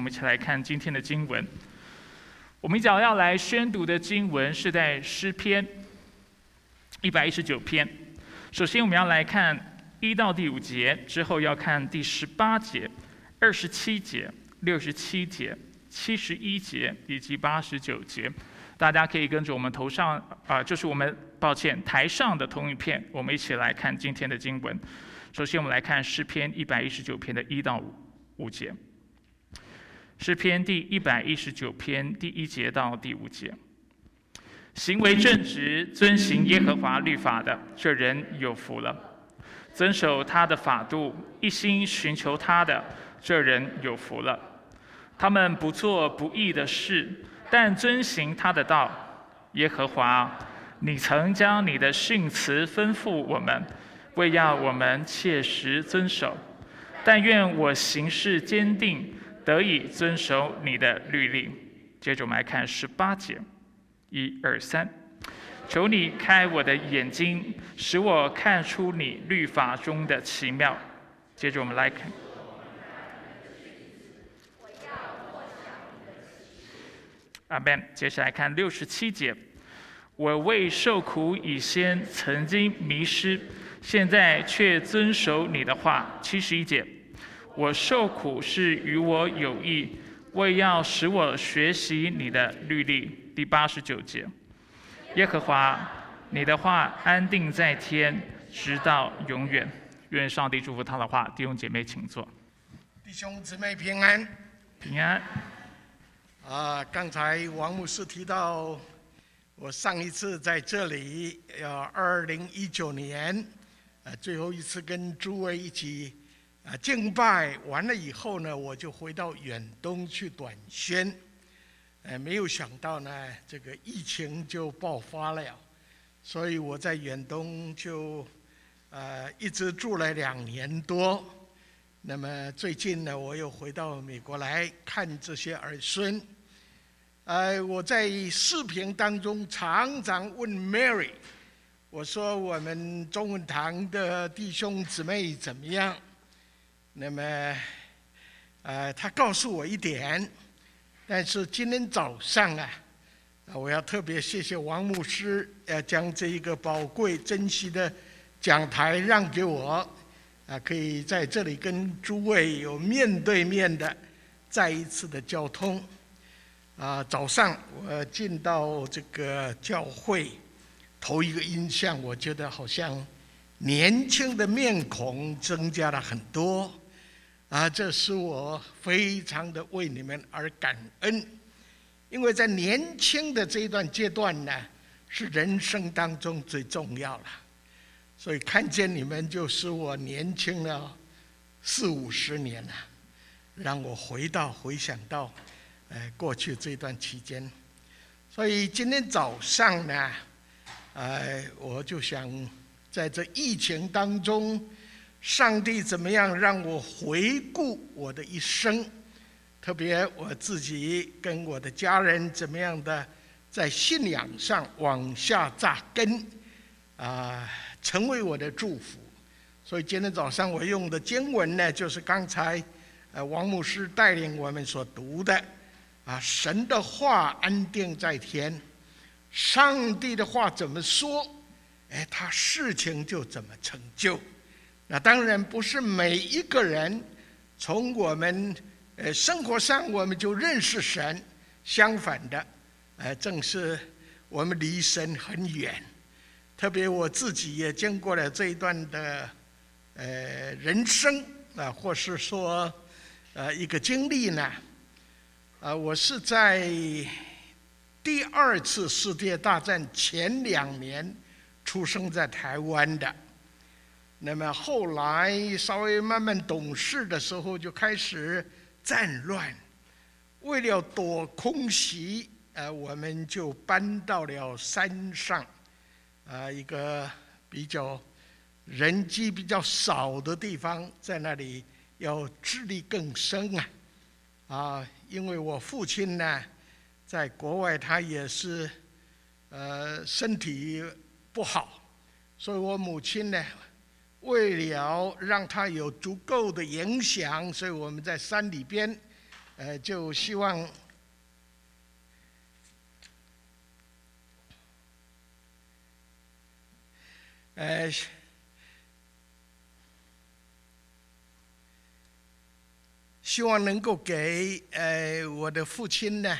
我们一起来看今天的经文。我们讲要来宣读的经文是在诗篇一百一十九篇。首先，我们要来看一到第五节，之后要看第十八节、二十七节、六十七节、七十一节以及八十九节。大家可以跟着我们头上啊，就是我们抱歉台上的同一片，我们一起来看今天的经文。首先，我们来看诗篇一百一十九篇的一到五五节。诗篇第一百一十九篇第一节到第五节：行为正直、遵行耶和华律法的，这人有福了；遵守他的法度、一心寻求他的，这人有福了。他们不做不义的事，但遵行他的道。耶和华，你曾将你的训词吩咐我们，为要我们切实遵守。但愿我行事坚定。得以遵守你的律令。接着我们来看十八节，一二三，求你开我的眼睛，使我看出你律法中的奇妙。接着我们来看，阿门。接下来看六十七节，我为受苦以先曾经迷失，现在却遵守你的话。七十一节。我受苦是与我有益，为要使我学习你的律例。第八十九节，耶和华，你的话安定在天，直到永远。愿上帝祝福他的话。弟兄姐妹，请坐。弟兄姊妹平安，平安。啊，刚才王牧师提到，我上一次在这里，要二零一九年，呃，最后一次跟诸位一起。啊，敬拜完了以后呢，我就回到远东去短宣。呃，没有想到呢，这个疫情就爆发了，所以我在远东就呃一直住了两年多。那么最近呢，我又回到美国来看这些儿孙。呃，我在视频当中常常问 Mary，我说我们中文堂的弟兄姊妹怎么样？那么，呃，他告诉我一点，但是今天早上啊，我要特别谢谢王牧师，呃，将这一个宝贵、珍惜的讲台让给我，啊，可以在这里跟诸位有面对面的再一次的交通。啊，早上我进到这个教会，头一个印象，我觉得好像年轻的面孔增加了很多。啊，这是我非常的为你们而感恩，因为在年轻的这一段阶段呢，是人生当中最重要了，所以看见你们就使我年轻了四五十年了，让我回到回想到，呃，过去这段期间，所以今天早上呢，呃，我就想在这疫情当中。上帝怎么样让我回顾我的一生？特别我自己跟我的家人怎么样的在信仰上往下扎根，啊，成为我的祝福。所以今天早上我用的经文呢，就是刚才呃王牧师带领我们所读的，啊，神的话安定在天，上帝的话怎么说，哎，他事情就怎么成就。那当然不是每一个人从我们呃生活上我们就认识神，相反的，呃，正是我们离神很远。特别我自己也经过了这一段的呃人生啊，或是说呃一个经历呢，啊，我是在第二次世界大战前两年出生在台湾的。那么后来稍微慢慢懂事的时候，就开始战乱。为了躲空袭，呃，我们就搬到了山上，啊，一个比较人迹比较少的地方，在那里要自力更生啊，啊，因为我父亲呢，在国外他也是，呃，身体不好，所以我母亲呢。为了让他有足够的影响，所以我们在山里边，呃，就希望。呃，希望能够给呃我的父亲呢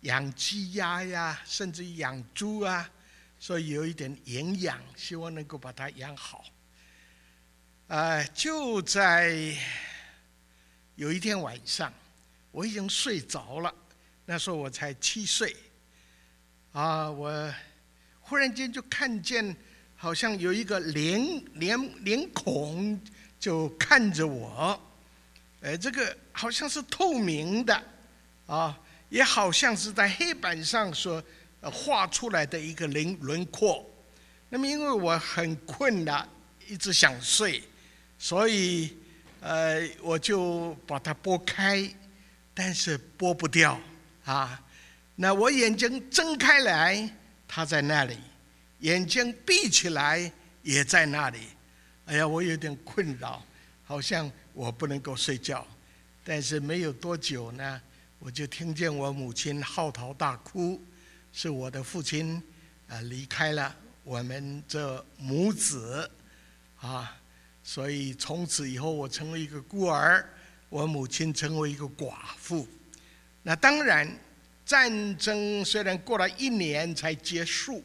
养鸡鸭呀，甚至养猪啊，所以有一点营养，希望能够把它养好。啊，就在有一天晚上，我已经睡着了，那时候我才七岁，啊，我忽然间就看见。好像有一个脸脸脸孔就看着我，哎，这个好像是透明的，啊，也好像是在黑板上所画出来的一个轮轮廓。那么因为我很困了，一直想睡，所以呃我就把它拨开，但是拨不掉啊。那我眼睛睁开来，它在那里。眼睛闭起来也在那里，哎呀，我有点困扰，好像我不能够睡觉。但是没有多久呢，我就听见我母亲嚎啕大哭，是我的父亲啊离开了我们这母子啊，所以从此以后我成为一个孤儿，我母亲成为一个寡妇。那当然，战争虽然过了一年才结束。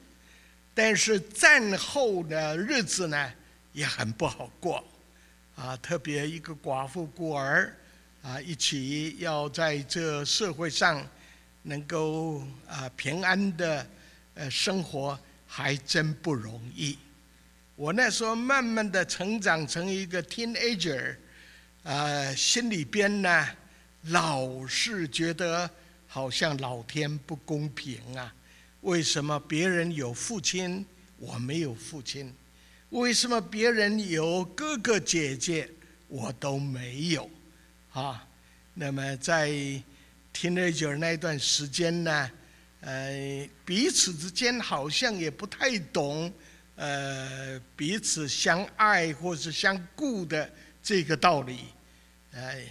但是战后的日子呢，也很不好过，啊，特别一个寡妇孤儿，啊，一起要在这社会上能够啊平安的呃生活，还真不容易。我那时候慢慢的成长成一个 teenager，啊，心里边呢，老是觉得好像老天不公平啊。为什么别人有父亲，我没有父亲？为什么别人有哥哥姐姐，我都没有？啊，那么在 teenager 那段时间呢，呃，彼此之间好像也不太懂，呃，彼此相爱或是相顾的这个道理。哎，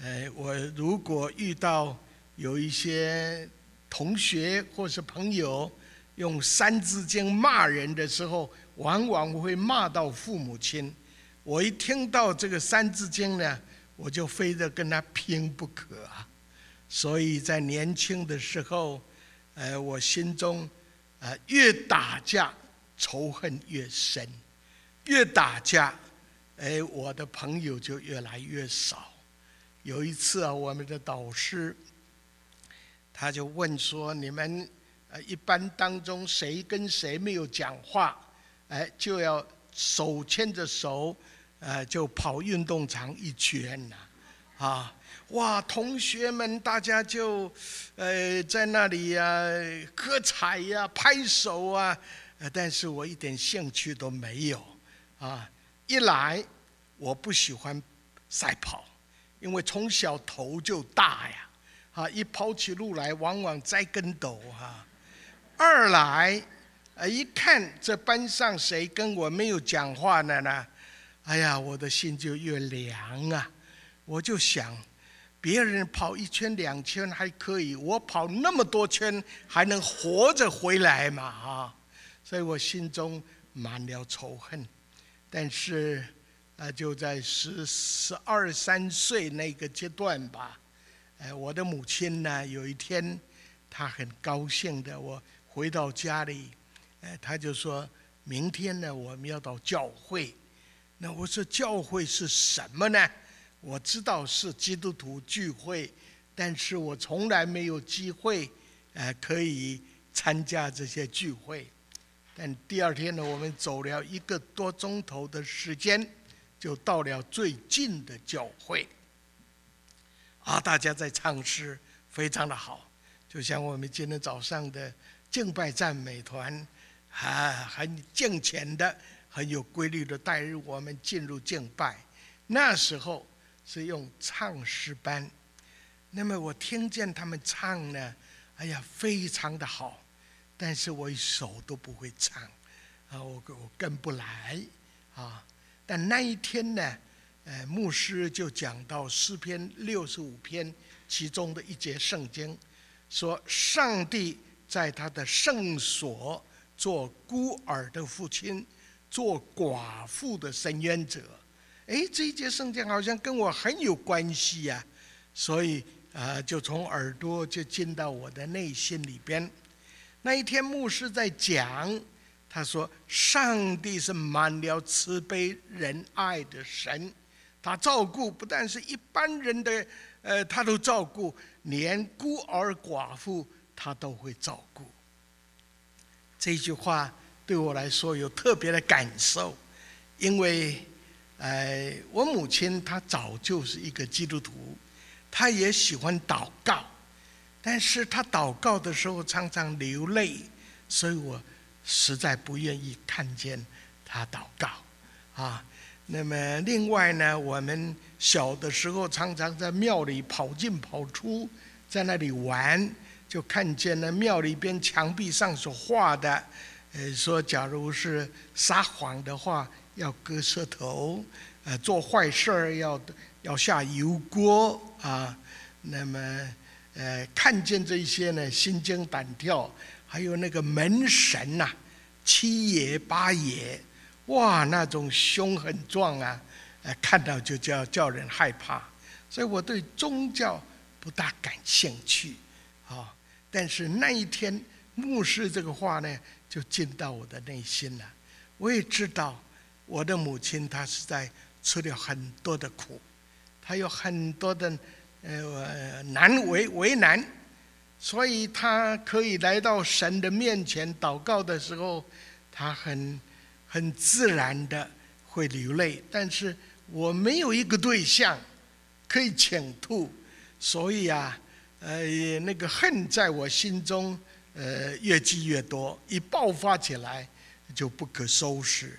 哎，我如果遇到有一些。同学或是朋友用《三字经》骂人的时候，往往会骂到父母亲。我一听到这个《三字经》呢，我就非得跟他拼不可啊！所以在年轻的时候，呃，我心中啊，越打架仇恨越深，越打架，哎，我的朋友就越来越少。有一次啊，我们的导师。他就问说：“你们呃，一般当中谁跟谁没有讲话，哎，就要手牵着手，呃，就跑运动场一圈呐，啊，哇，同学们大家就，呃，在那里呀喝彩呀拍手啊，呃，但是我一点兴趣都没有，啊，一来我不喜欢赛跑，因为从小头就大呀。”啊，一跑起路来，往往栽跟斗哈。二来，呃，一看这班上谁跟我没有讲话的呢？哎呀，我的心就越凉啊！我就想，别人跑一圈两圈还可以，我跑那么多圈还能活着回来嘛？啊，所以我心中满了仇恨。但是，啊，就在十十二三岁那个阶段吧。哎，我的母亲呢？有一天，她很高兴的，我回到家里，哎，她就说：“明天呢，我们要到教会。”那我说：“教会是什么呢？”我知道是基督徒聚会，但是我从来没有机会，哎，可以参加这些聚会。但第二天呢，我们走了一个多钟头的时间，就到了最近的教会。啊，大家在唱诗，非常的好，就像我们今天早上的敬拜赞美团，啊，很敬虔的，很有规律的带入我们进入敬拜。那时候是用唱诗班，那么我听见他们唱呢，哎呀，非常的好，但是我一首都不会唱，啊，我我跟不来，啊，但那一天呢。呃，牧师就讲到诗篇六十五篇其中的一节圣经，说上帝在他的圣所做孤儿的父亲，做寡妇的伸冤者。哎，这一节圣经好像跟我很有关系呀，所以啊，就从耳朵就进到我的内心里边。那一天牧师在讲，他说：“上帝是满了慈悲仁爱的神，他照顾不但是一般人的，呃，他都照顾，连孤儿寡妇他都会照顾。”这句话对我来说有特别的感受，因为。哎，我母亲她早就是一个基督徒，她也喜欢祷告，但是他祷告的时候常常流泪，所以我实在不愿意看见他祷告啊。那么另外呢，我们小的时候常常在庙里跑进跑出，在那里玩，就看见了庙里边墙壁上所画的，呃，说假如是撒谎的话。要割舌头，呃，做坏事儿要要下油锅啊。那么，呃，看见这些呢，心惊胆跳。还有那个门神呐，七爷八爷，哇，那种凶很壮啊，呃，看到就叫叫人害怕。所以我对宗教不大感兴趣，啊。但是那一天牧师这个话呢，就进到我的内心了。我也知道。我的母亲她是在吃了很多的苦，她有很多的呃难为为难，所以他可以来到神的面前祷告的时候，他很很自然的会流泪。但是我没有一个对象可以倾吐，所以啊，呃，那个恨在我心中呃越积越多，一爆发起来就不可收拾。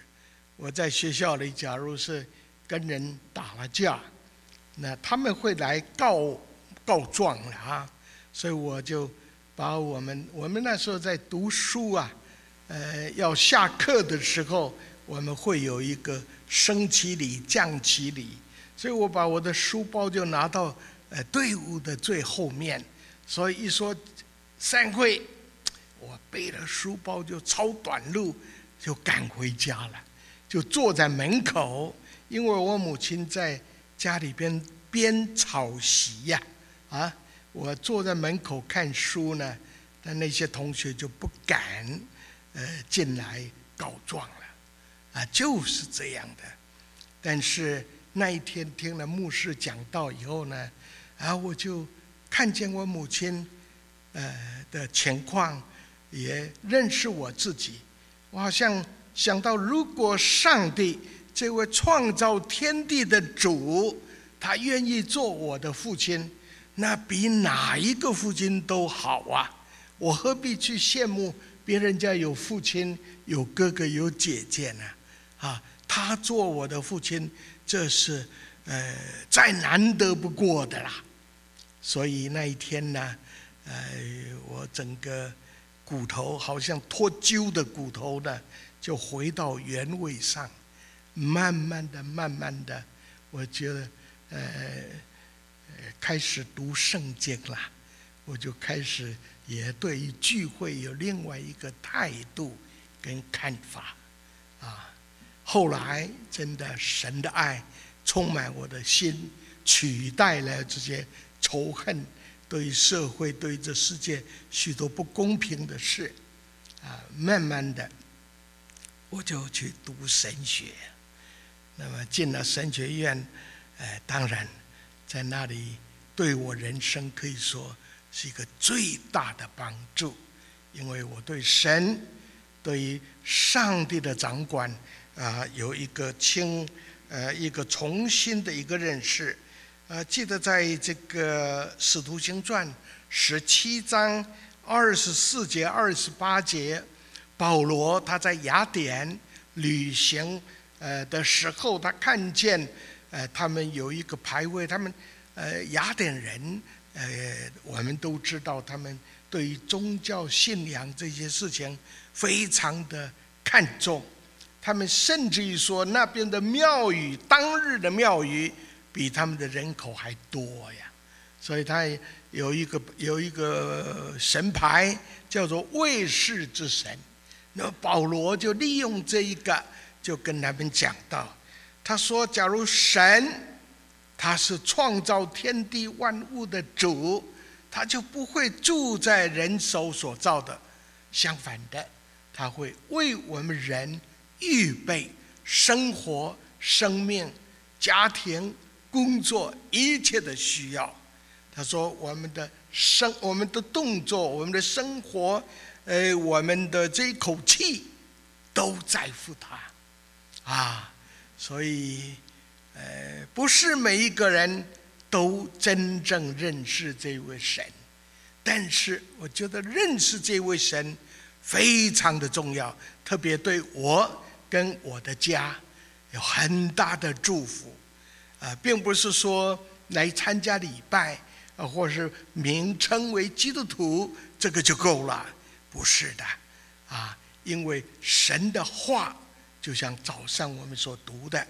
我在学校里，假如是跟人打了架，那他们会来告告状了啊。所以我就把我们我们那时候在读书啊，呃，要下课的时候，我们会有一个升旗礼、降旗礼，所以我把我的书包就拿到呃队伍的最后面，所以一说散会，我背了书包就超短路，就赶回家了。就坐在门口，因为我母亲在家里边编草席呀，啊，我坐在门口看书呢，但那些同学就不敢，呃，进来告状了，啊，就是这样的。但是那一天听了牧师讲道以后呢，啊，我就看见我母亲，呃的情况，也认识我自己，我好像。想到，如果上帝这位创造天地的主，他愿意做我的父亲，那比哪一个父亲都好啊！我何必去羡慕别人家有父亲、有哥哥、有姐姐呢？啊，他做我的父亲，这是呃再难得不过的啦。所以那一天呢，呃，我整个骨头好像脱臼的骨头呢。就回到原位上，慢慢的、慢慢的，我觉得，呃，开始读圣经了，我就开始也对于聚会有另外一个态度跟看法，啊，后来真的神的爱充满我的心，取代了这些仇恨，对社会、对这世界许多不公平的事，啊，慢慢的。我就去读神学，那么进了神学院，呃，当然在那里对我人生可以说是一个最大的帮助，因为我对神、对于上帝的掌管啊，有一个清呃一个重新的一个认识。呃，记得在这个《使徒行传》十七章二十四节、二十八节。保罗他在雅典旅行呃的时候，他看见呃他们有一个牌位，他们呃雅典人呃我们都知道，他们对于宗教信仰这些事情非常的看重，他们甚至于说那边的庙宇当日的庙宇比他们的人口还多呀，所以他有一个有一个神牌叫做卫士之神。那保罗就利用这一个，就跟他们讲到，他说：假如神他是创造天地万物的主，他就不会住在人手所造的，相反的，他会为我们人预备生活、生命、家庭、工作一切的需要。他说：我们的生、我们的动作、我们的生活。呃，我们的这一口气都在乎他啊，所以呃，不是每一个人都真正认识这位神，但是我觉得认识这位神非常的重要，特别对我跟我的家有很大的祝福啊，并不是说来参加礼拜啊，或是名称为基督徒这个就够了。不是的，啊，因为神的话就像早上我们所读的，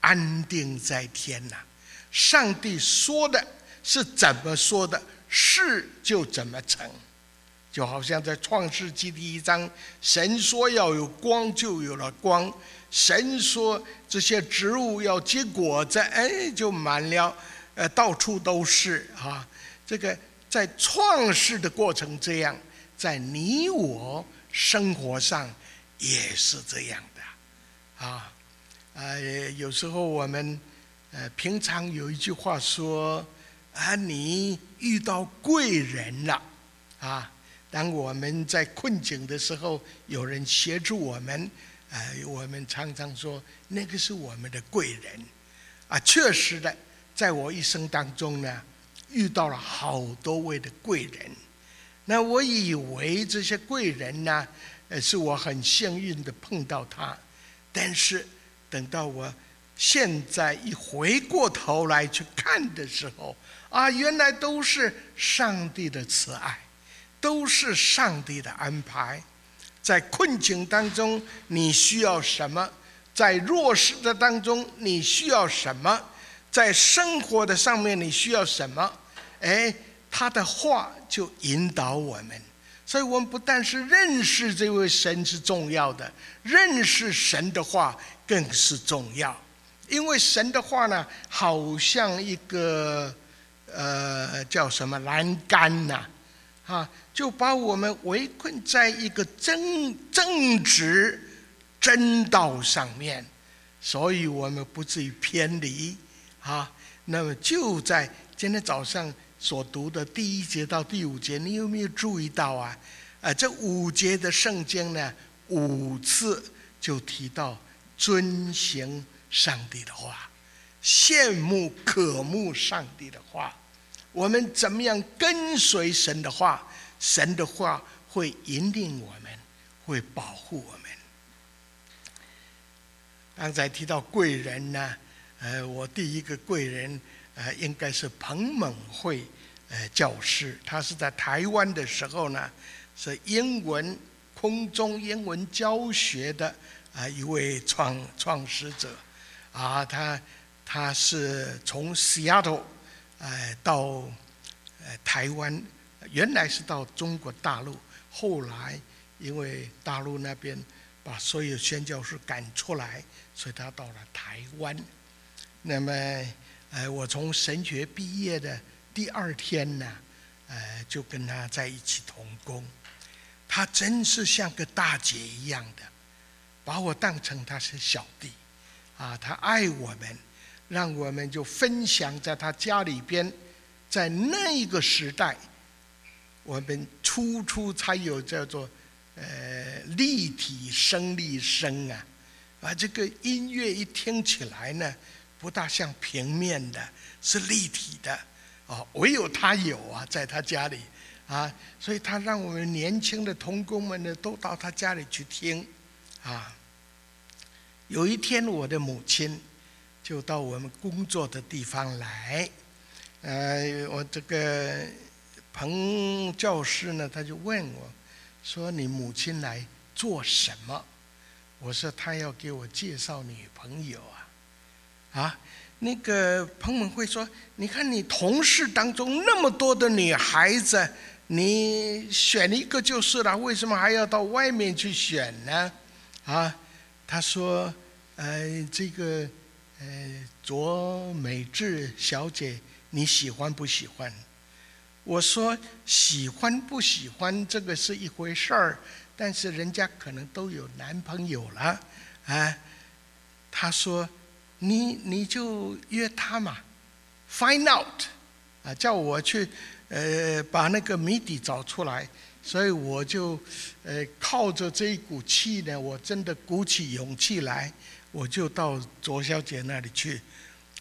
安定在天呐。上帝说的是怎么说的，事就怎么成。就好像在创世纪第一章，神说要有光，就有了光；神说这些植物要结果子，哎，就满了，呃，到处都是啊。这个在创世的过程这样。在你我生活上也是这样，啊，呃，有时候我们呃平常有一句话说啊，你遇到贵人了，啊，当我们在困境的时候，有人协助我们，呃，我们常常说那个是我们的贵人，啊，确实的，在我一生当中呢，遇到了好多位的贵人。那我以为这些贵人呢，呃，是我很幸运的碰到他，但是等到我现在一回过头来去看的时候，啊，原来都是上帝的慈爱，都是上帝的安排。在困境当中，你需要什么？在弱势的当中，你需要什么？在生活的上面，你需要什么？哎。他的话就引导我们，所以我们不但是认识这位神是重要的，认识神的话更是重要。因为神的话呢，好像一个呃叫什么栏杆呐，啊，就把我们围困在一个正正直真道上面，所以我们不至于偏离啊。那么就在今天早上。所读的第一节到第五节，你有没有注意到啊？啊，这五节的圣经呢，五次就提到遵行上帝的话，羡慕渴慕上帝的话。我们怎么样跟随神的话？神的话会引领我们，会保护我们。刚才提到贵人呢，呃，我第一个贵人。呃，应该是彭猛会，呃，教师，他是在台湾的时候呢，是英文空中英文教学的啊一位创创始者，啊，他他是从 Seattle，呃，到呃台湾，原来是到中国大陆，后来因为大陆那边把所有宣教士赶出来，所以他到了台湾，那么。呃，我从神学毕业的第二天呢，呃，就跟他在一起同工。他真是像个大姐一样的，把我当成他是小弟，啊，他爱我们，让我们就分享在他家里边。在那个时代，我们初初才有叫做呃立体声力声啊，啊，这个音乐一听起来呢。不大像平面的，是立体的，哦，唯有他有啊，在他家里啊，所以他让我们年轻的童工们呢，都到他家里去听，啊。有一天，我的母亲就到我们工作的地方来，呃，我这个彭教师呢，他就问我，说你母亲来做什么？我说他要给我介绍女朋友啊。啊，那个彭猛会说：“你看你同事当中那么多的女孩子，你选一个就是了，为什么还要到外面去选呢？”啊，他说：“呃，这个呃，卓美智小姐，你喜欢不喜欢？”我说：“喜欢不喜欢这个是一回事儿，但是人家可能都有男朋友了，啊。”他说。你你就约他嘛，find out，啊，叫我去，呃，把那个谜底找出来。所以我就，呃，靠着这一股气呢，我真的鼓起勇气来，我就到卓小姐那里去。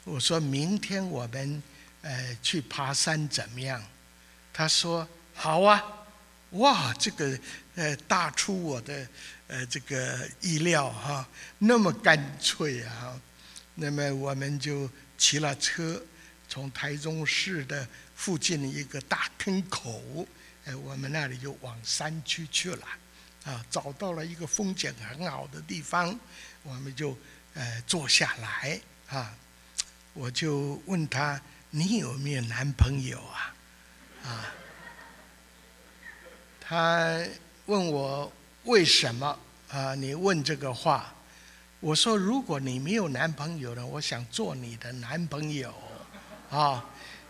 我说明天我们，呃，去爬山怎么样？他说好啊，哇，这个，呃，大出我的，呃，这个意料哈，那么干脆啊。那么我们就骑了车，从台中市的附近的一个大坑口，哎，我们那里就往山区去了，啊，找到了一个风景很好的地方，我们就呃坐下来啊，我就问他你有没有男朋友啊？啊，他问我为什么啊？你问这个话？我说：“如果你没有男朋友呢，我想做你的男朋友，啊，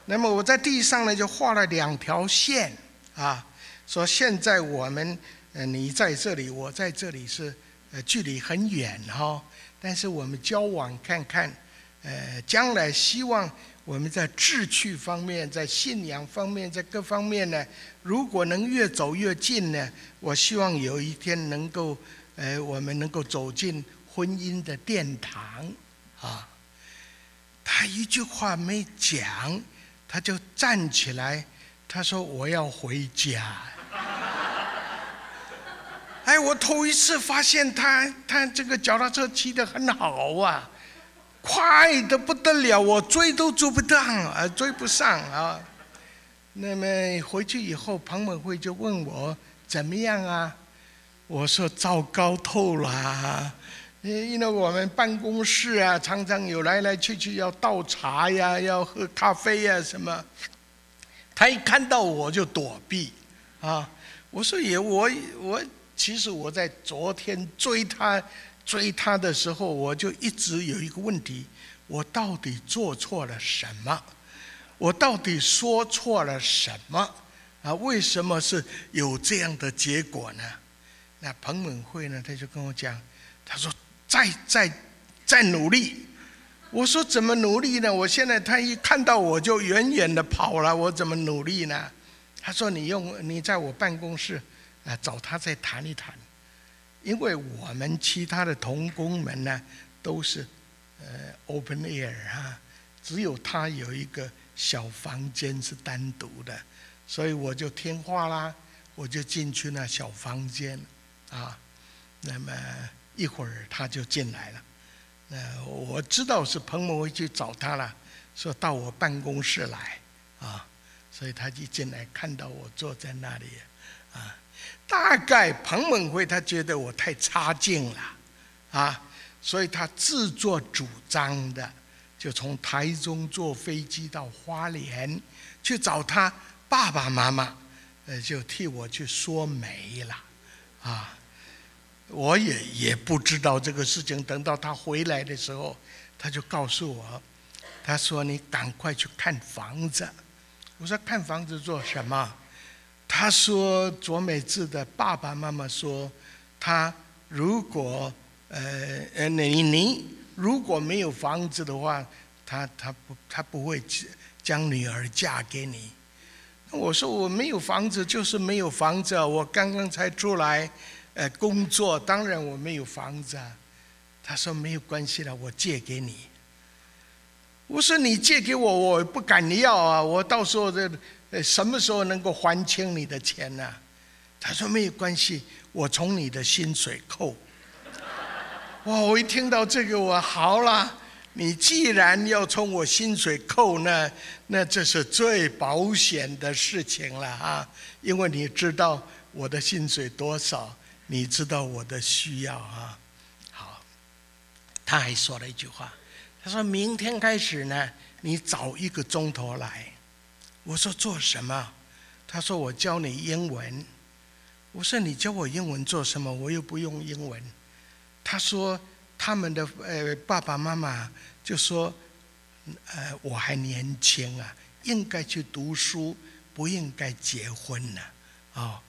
那么我在地上呢就画了两条线，啊，说现在我们，呃，你在这里，我在这里是，呃，距离很远哈，但是我们交往看看，呃，将来希望我们在志趣方面，在信仰方面，在各方面呢，如果能越走越近呢，我希望有一天能够，呃，我们能够走进。”婚姻的殿堂，啊，他一句话没讲，他就站起来，他说：“我要回家。”哎，我头一次发现他，他这个脚踏车骑得很好啊，快的不得了，我追都追不到啊，追不上啊。那么回去以后，庞本会就问我怎么样啊？我说：“糟糕透了。”因为我们办公室啊，常常有来来去去要倒茶呀，要喝咖啡呀什么。他一看到我就躲避，啊，我说也我我其实我在昨天追他追他的时候，我就一直有一个问题：我到底做错了什么？我到底说错了什么？啊，为什么是有这样的结果呢？那彭本慧呢，他就跟我讲，他说。再再再努力，我说怎么努力呢？我现在他一看到我就远远的跑了，我怎么努力呢？他说你用你在我办公室啊找他再谈一谈，因为我们其他的同工们呢都是呃 open air 哈，只有他有一个小房间是单独的，所以我就听话啦，我就进去那小房间啊，那么。一会儿他就进来了，那，我知道是彭某会去找他了，说到我办公室来，啊，所以他一进来看到我坐在那里，啊，大概彭猛辉他觉得我太差劲了，啊，所以他自作主张的就从台中坐飞机到花莲去找他爸爸妈妈，呃，就替我去说媒了，啊。我也也不知道这个事情。等到他回来的时候，他就告诉我，他说：“你赶快去看房子。”我说：“看房子做什么？”他说：“卓美智的爸爸妈妈说，他如果呃呃你你如果没有房子的话，他他不他不会将女儿嫁给你。”我说：“我没有房子，就是没有房子。我刚刚才出来。”呃，工作当然我没有房子啊。他说没有关系了，我借给你。我说你借给我，我不敢要啊，我到时候这呃什么时候能够还清你的钱呢？他说没有关系，我从你的薪水扣。哇！我一听到这个，我好了，你既然要从我薪水扣，那那这是最保险的事情了啊，因为你知道我的薪水多少。你知道我的需要啊？好，他还说了一句话，他说明天开始呢，你早一个钟头来。我说做什么？他说我教你英文。我说你教我英文做什么？我又不用英文。他说他们的呃爸爸妈妈就说，呃我还年轻啊，应该去读书，不应该结婚呢。哦，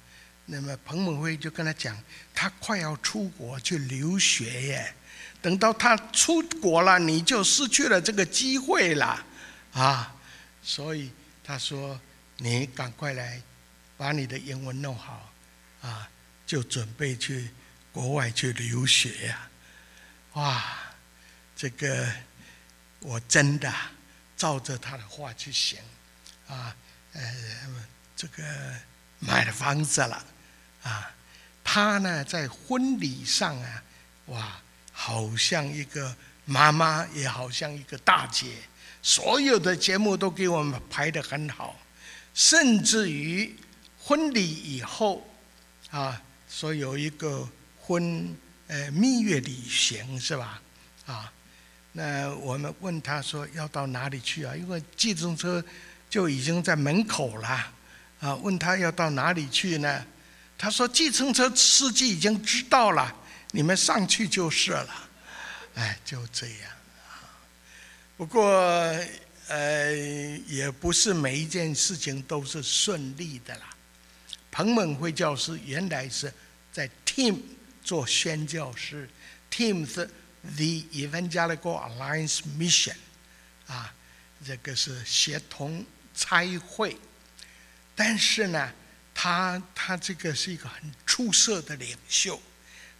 那么彭猛辉就跟他讲，他快要出国去留学耶。等到他出国了，你就失去了这个机会了，啊！所以他说：“你赶快来，把你的英文弄好，啊，就准备去国外去留学呀！”哇，这个我真的照着他的话去行，啊，呃，这个买了房子了，啊，他呢在婚礼上啊，哇！好像一个妈妈，也好像一个大姐，所有的节目都给我们排得很好，甚至于婚礼以后，啊，说有一个婚呃蜜月旅行是吧？啊，那我们问他说要到哪里去啊？因为计程车就已经在门口了，啊，问他要到哪里去呢？他说计程车司机已经知道了。你们上去就是了，哎，就这样啊。不过，呃，也不是每一件事情都是顺利的啦。彭猛辉教师原来是在 Team 做宣教师，Team 是 The Evangelical Alliance Mission，啊，这个是协同差会。但是呢，他他这个是一个很出色的领袖。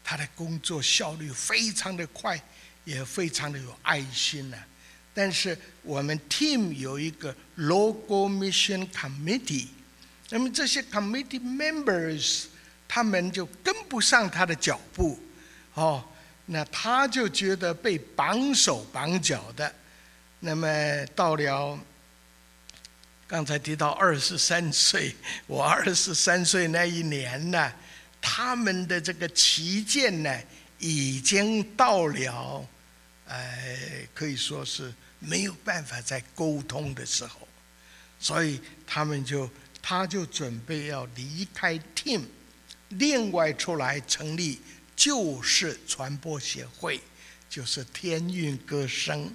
他的工作效率非常的快，也非常的有爱心呢。但是我们 team 有一个 local mission committee，那么这些 committee members 他们就跟不上他的脚步，哦，那他就觉得被绑手绑脚的。那么到了刚才提到二十三岁，我二十三岁那一年呢。他们的这个旗舰呢，已经到了，呃，可以说是没有办法再沟通的时候，所以他们就，他就准备要离开 Team，另外出来成立旧式传播协会，就是天韵歌声，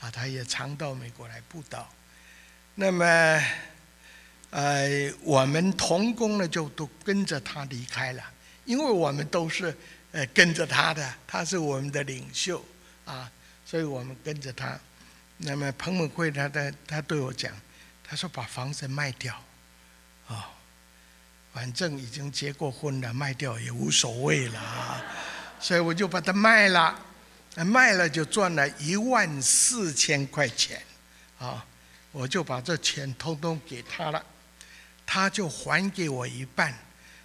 啊，他也常到美国来布道，那么，呃，我们同工呢就都跟着他离开了。因为我们都是呃跟着他的，他是我们的领袖啊，所以我们跟着他。那么彭猛会他的他对我讲，他说把房子卖掉，啊，反正已经结过婚了，卖掉也无所谓了啊。所以我就把它卖了，卖了就赚了一万四千块钱，啊，我就把这钱通通给他了，他就还给我一半。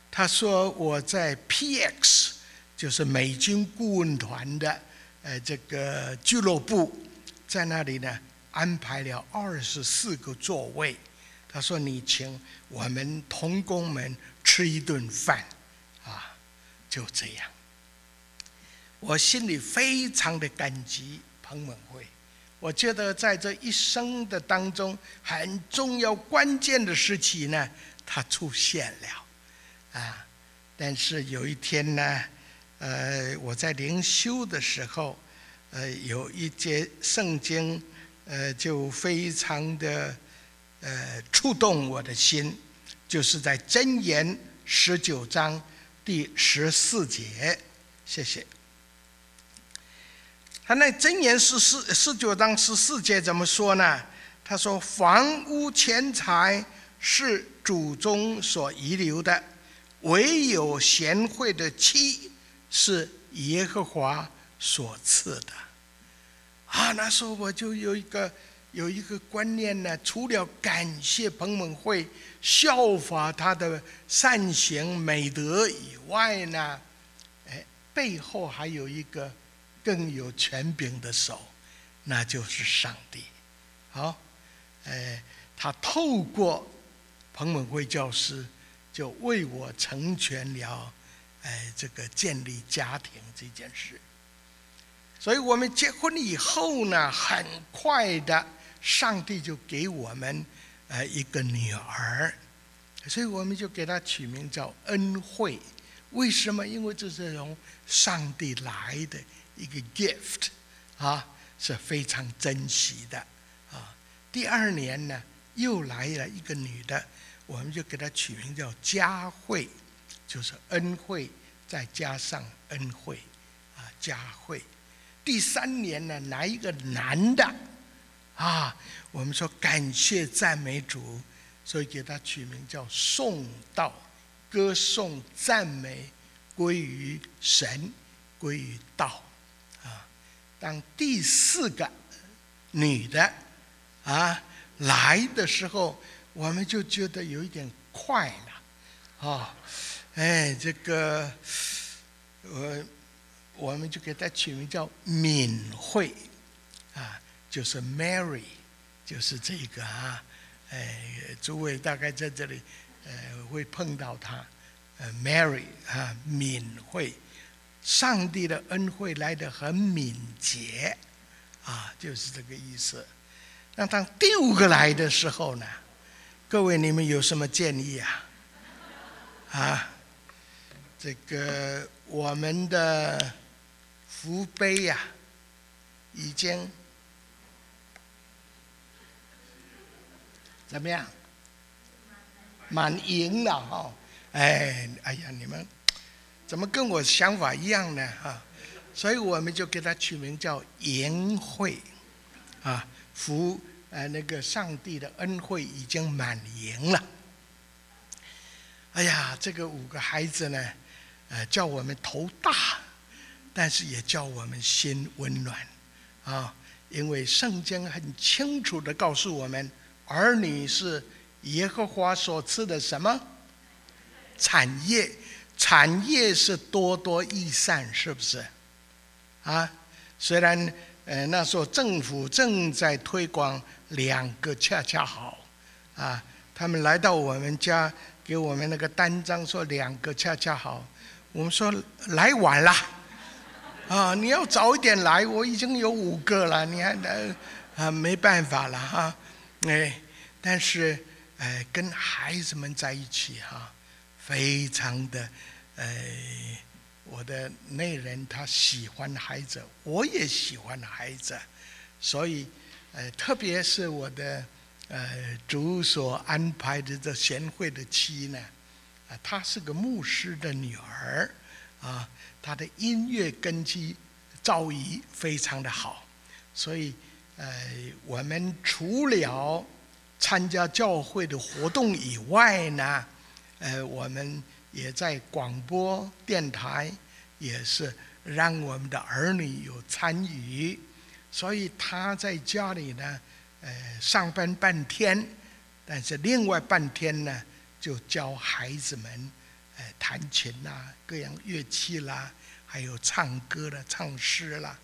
他说：“我在 PX，就是美军顾问团的，呃，这个俱乐部，在那里呢，安排了二十四个座位。他说：‘你请我们同工们吃一顿饭，啊，就这样。’我心里非常的感激彭猛会。我觉得在这一生的当中，很重要关键的时期呢，他出现了。”啊，但是有一天呢，呃，我在灵修的时候，呃，有一节圣经，呃，就非常的呃触动我的心，就是在箴言十九章第十四节，谢谢。他那箴言是四十九章十四节怎么说呢？他说：“房屋钱财是祖宗所遗留的。”唯有贤惠的妻是耶和华所赐的，啊，那时候我就有一个有一个观念呢，除了感谢彭猛会效法他的善行美德以外呢，哎，背后还有一个更有权柄的手，那就是上帝。好，哎，他透过彭猛辉教师。就为我成全了，哎，这个建立家庭这件事。所以我们结婚以后呢，很快的，上帝就给我们呃一个女儿，所以我们就给她取名叫恩惠。为什么？因为这是从上帝来的一个 gift 啊，是非常珍惜的啊。第二年呢，又来了一个女的，我们就给她取名叫佳慧，就是恩惠再加上恩惠啊，佳慧。第三年呢，来一个男的，啊，我们说感谢赞美主，所以给他取名叫颂道，歌颂赞美归于神，归于道，当第四个女的啊来的时候，我们就觉得有一点快了，啊，哎，这个我。我们就给他取名叫敏慧，啊，就是 Mary，就是这个啊，哎，诸位大概在这里，呃，会碰到她，呃，Mary 啊，敏慧，上帝的恩惠来得很敏捷，啊，就是这个意思。那当第五个来的时候呢，各位你们有什么建议啊？啊，这个我们的。福杯呀，已经怎么样？满盈了哈！哎，哎呀，你们怎么跟我想法一样呢？哈，所以我们就给他取名叫盈惠啊，福呃那个上帝的恩惠已经满盈了。哎呀，这个五个孩子呢，呃，叫我们头大。但是也叫我们心温暖，啊，因为圣经很清楚的告诉我们，儿女是耶和华所赐的什么产业？产业是多多益善，是不是？啊，虽然呃那时候政府正在推广两个恰恰好，啊，他们来到我们家给我们那个单张说两个恰恰好，我们说来晚了。啊，你要早一点来，我已经有五个了，你还呃啊没办法了哈，哎，但是哎跟孩子们在一起哈，非常的哎，我的内人他喜欢孩子，我也喜欢孩子，所以呃特别是我的呃主所安排的这贤惠的妻呢，啊，她是个牧师的女儿啊。她的音乐根基造诣非常的好，所以，呃，我们除了参加教会的活动以外呢，呃，我们也在广播电台也是让我们的儿女有参与，所以他在家里呢，呃，上班半天，但是另外半天呢，就教孩子们。呃弹琴啦，各样乐器啦，还有唱歌啦、唱诗啦。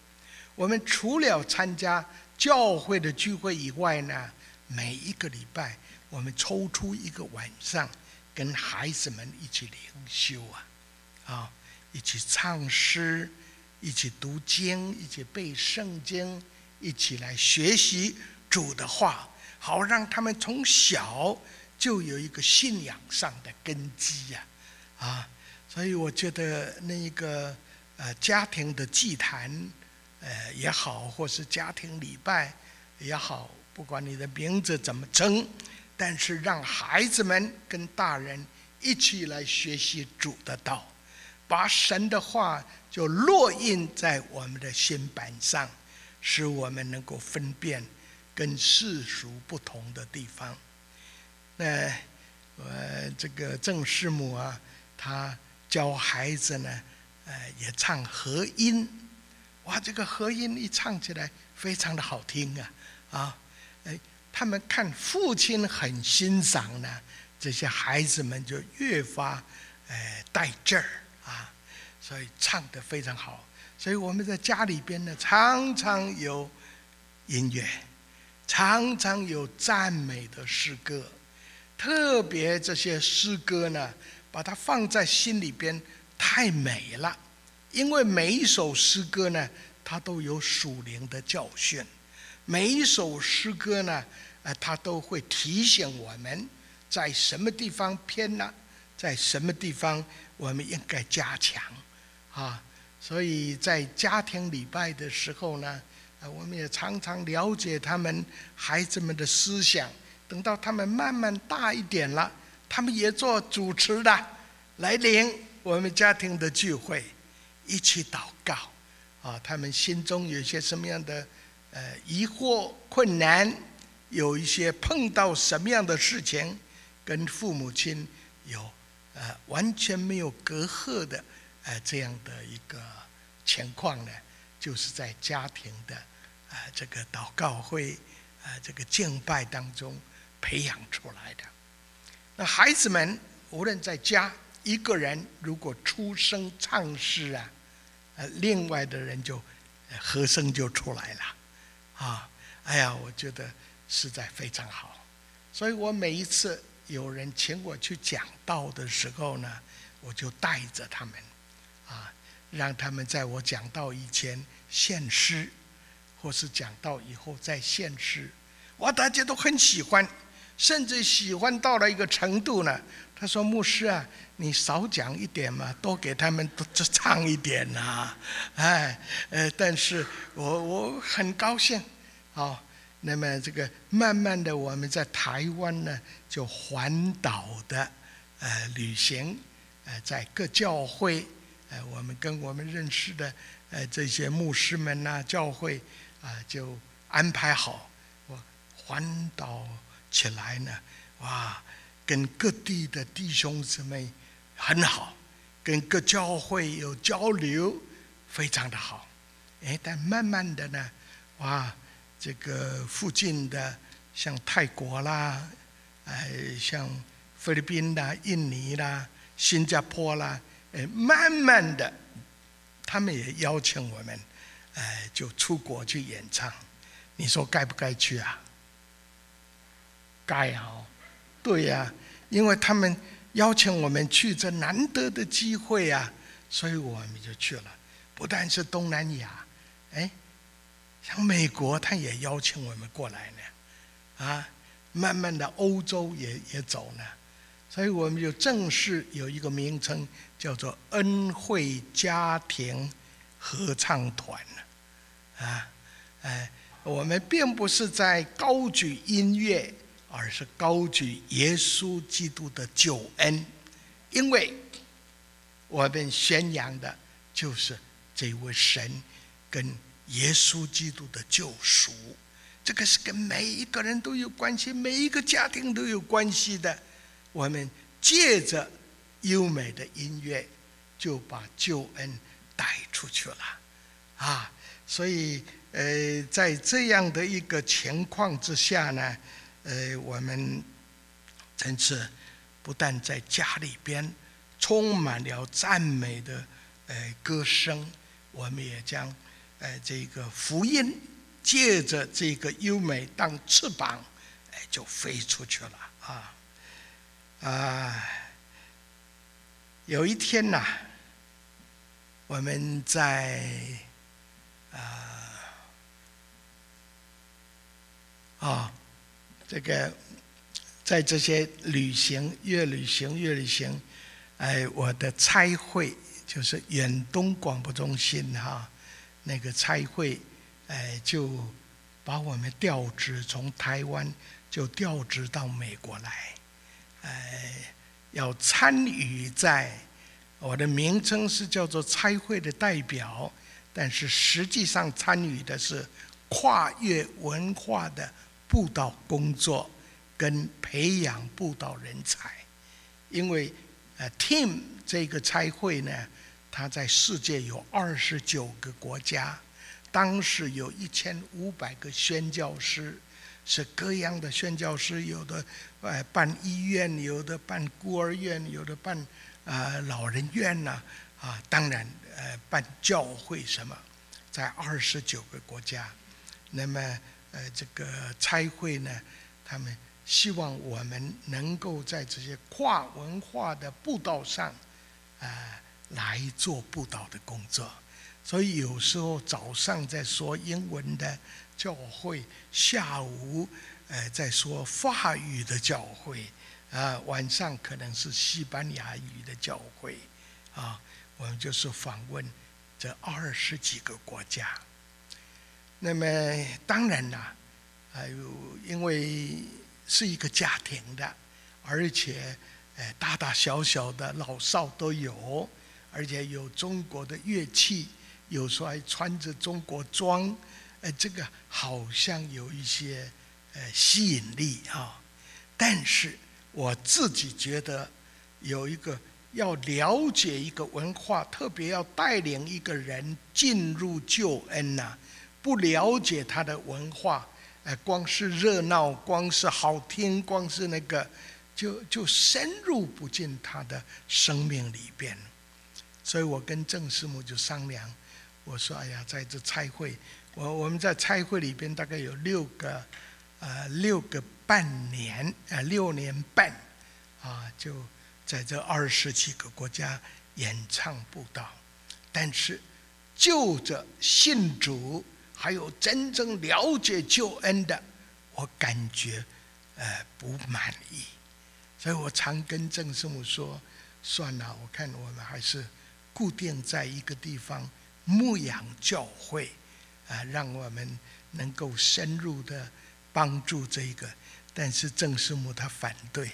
我们除了参加教会的聚会以外呢，每一个礼拜我们抽出一个晚上，跟孩子们一起灵修啊，啊，一起唱诗，一起读经，一起背圣经，一起来学习主的话，好让他们从小就有一个信仰上的根基呀。啊，所以我觉得那一个呃家庭的祭坛，呃也好，或是家庭礼拜也好，不管你的名字怎么称，但是让孩子们跟大人一起来学习主的道，把神的话就落印在我们的心板上，使我们能够分辨跟世俗不同的地方。那呃这个郑师母啊。他教孩子呢，呃，也唱和音，哇，这个和音一唱起来非常的好听啊，啊，他们看父亲很欣赏呢，这些孩子们就越发，哎，带劲儿啊，所以唱得非常好。所以我们在家里边呢，常常有音乐，常常有赞美的诗歌，特别这些诗歌呢。把它放在心里边太美了，因为每一首诗歌呢它都有属灵的教训。每一首诗歌呢，呃，它都会提醒我们在什么地方偏了，在什么地方我们应该加强，啊，所以在家庭礼拜的时候呢，啊，我们也常常了解他们孩子们的思想。等到他们慢慢大一点了，他们也做主持的，来领我们家庭的聚会，一起祷告，啊，他们心中有些什么样的呃疑惑、困难，有一些碰到什么样的事情，跟父母亲有呃完全没有隔阂的呃这样的一个情况呢，就是在家庭的啊这个祷告会啊这个敬拜当中。培养出来的，那孩子们无论在家，一个人如果出声唱诗啊，呃，另外的人就和声就出来了，啊，哎呀，我觉得实在非常好。所以我每一次有人请我去讲道的时候呢，我就带着他们，啊，让他们在我讲道以前献诗，或是讲道以后再献诗，哇，大家都很喜欢。甚至喜欢到了一个程度呢。他说：“牧师啊，你少讲一点嘛，多给他们多唱一点呐。”哎，呃，但是我我很高兴。好，那么这个慢慢的，我们在台湾呢，就环岛的呃旅行，呃，在各教会，呃，我们跟我们认识的呃这些牧师们呐，教会啊，就安排好我环岛。起来呢，哇，跟各地的弟兄姊妹很好，跟各教会有交流，非常的好。哎，但慢慢的呢，哇，这个附近的像泰国啦，哎，像菲律宾啦、印尼啦、新加坡啦，哎，慢慢的，他们也邀请我们，哎，就出国去演唱。你说该不该去啊？该好，对呀，因为他们邀请我们去这难得的机会啊，所以我们就去了。不但是东南亚，哎，像美国，他也邀请我们过来呢，啊，慢慢的欧洲也也走呢，所以我们就正式有一个名称，叫做恩惠家庭合唱团。了，啊，哎，我们并不是在高举音乐。而是高举耶稣基督的救恩，因为我们宣扬的就是这位神跟耶稣基督的救赎，这个是跟每一个人都有关系，每一个家庭都有关系的。我们借着优美的音乐，就把救恩带出去了，啊！所以，呃，在这样的一个情况之下呢。呃，我们真是不但在家里边充满了赞美的呃歌声，我们也将呃这个福音借着这个优美当翅膀，哎，就飞出去了啊啊！有一天呐，我们在啊啊。这个在这些旅行越旅行越旅行，哎，我的差会就是远东广播中心哈，那个差会哎就把我们调职从台湾就调职到美国来，哎，要参与在我的名称是叫做差会的代表，但是实际上参与的是跨越文化的。布道工作跟培养布道人才，因为呃，team 这个差会呢，它在世界有二十九个国家，当时有一千五百个宣教师，是各样的宣教师，有的呃办医院，有的办孤儿院，有的办啊老人院呐，啊，当然呃办教会什么，在二十九个国家，那么。呃，这个差会呢，他们希望我们能够在这些跨文化的步道上，啊，来做布道的工作。所以有时候早上在说英文的教会，下午呃在说法语的教会，啊，晚上可能是西班牙语的教会，啊，我们就是访问这二十几个国家。那么当然啦，还有因为是一个家庭的，而且呃大大小小的老少都有，而且有中国的乐器。有时候还穿着中国装，呃，这个好像有一些呃吸引力啊。但是我自己觉得，有一个要了解一个文化，特别要带领一个人进入救恩呐，不了解他的文化，呃，光是热闹，光是好听，光是那个，就就深入不进他的生命里边。所以我跟郑师母就商量。我说：“哎呀，在这差会，我我们在差会里边大概有六个，呃，六个半年，呃，六年半，啊，就在这二十几个国家演唱布道。但是，就着信主，还有真正了解救恩的，我感觉，呃，不满意。所以我常跟郑师母说：算了，我看我们还是固定在一个地方。”牧养教会，啊，让我们能够深入的帮助这个。但是郑师母她反对，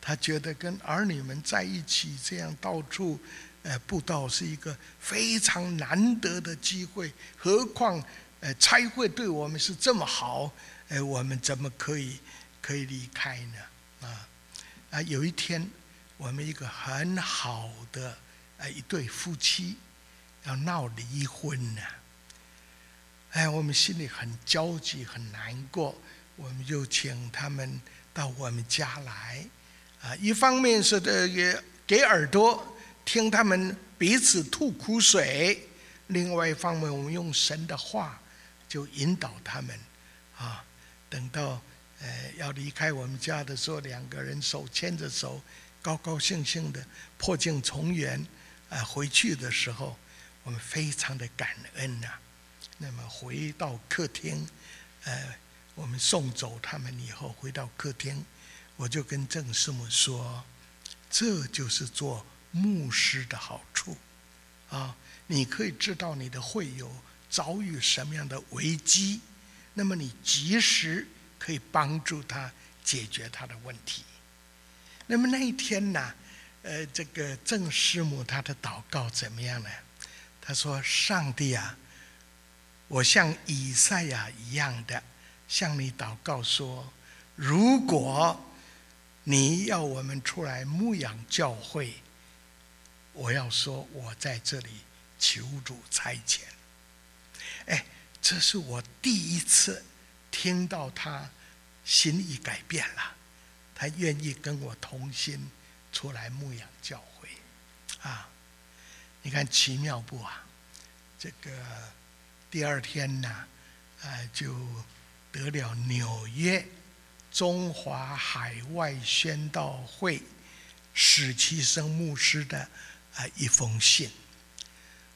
她觉得跟儿女们在一起这样到处，呃，布道是一个非常难得的机会。何况，呃，差会对我们是这么好，呃，我们怎么可以可以离开呢？啊，啊，有一天，我们一个很好的呃一对夫妻。要闹离婚呢？哎，我们心里很焦急，很难过。我们就请他们到我们家来，啊，一方面是这个给耳朵听他们彼此吐苦水；另外一方面，我们用神的话就引导他们，啊，等到呃要离开我们家的时候，两个人手牵着手，高高兴兴的破镜重圆，啊，回去的时候。我们非常的感恩呐。那么回到客厅，呃，我们送走他们以后，回到客厅，我就跟郑师母说：“这就是做牧师的好处啊！你可以知道你的会友遭遇什么样的危机，那么你及时可以帮助他解决他的问题。那么那一天呢，呃，这个郑师母她的祷告怎么样呢？”她说：“上帝啊，我像以赛亚一样的向你祷告说，如果你要我们出来牧养教会，我要说我在这里求主差遣。”哎，这是我第一次听到他心意改变了，他愿意跟我同心出来牧养教会，啊。你看奇妙不啊？这个第二天呢，呃，就得了纽约中华海外宣道会史其生牧师的啊一封信。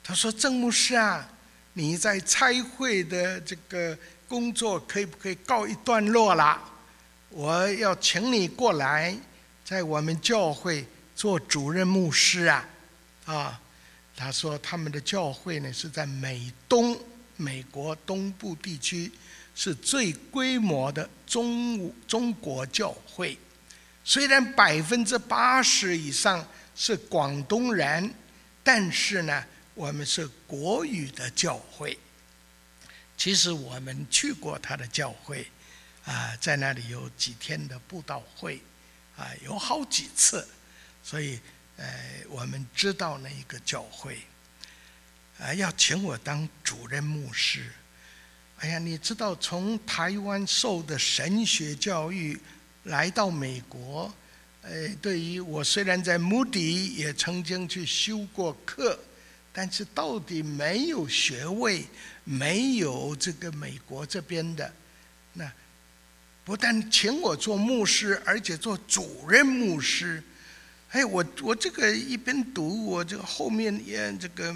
他说：“郑牧师啊，你在差会的这个工作可以不可以告一段落了？我要请你过来，在我们教会做主任牧师啊，啊。”他说：“他们的教会呢，是在美东美国东部地区，是最规模的中中国教会。虽然百分之八十以上是广东人，但是呢，我们是国语的教会。其实我们去过他的教会，啊，在那里有几天的布道会，啊，有好几次，所以。”呃，我们知道那一个教会，啊，要请我当主任牧师。哎呀，你知道从台湾受的神学教育来到美国，呃，对于我虽然在穆迪也曾经去修过课，但是到底没有学位，没有这个美国这边的，那不但请我做牧师，而且做主任牧师。哎，我我这个一边读，我这个后面也这个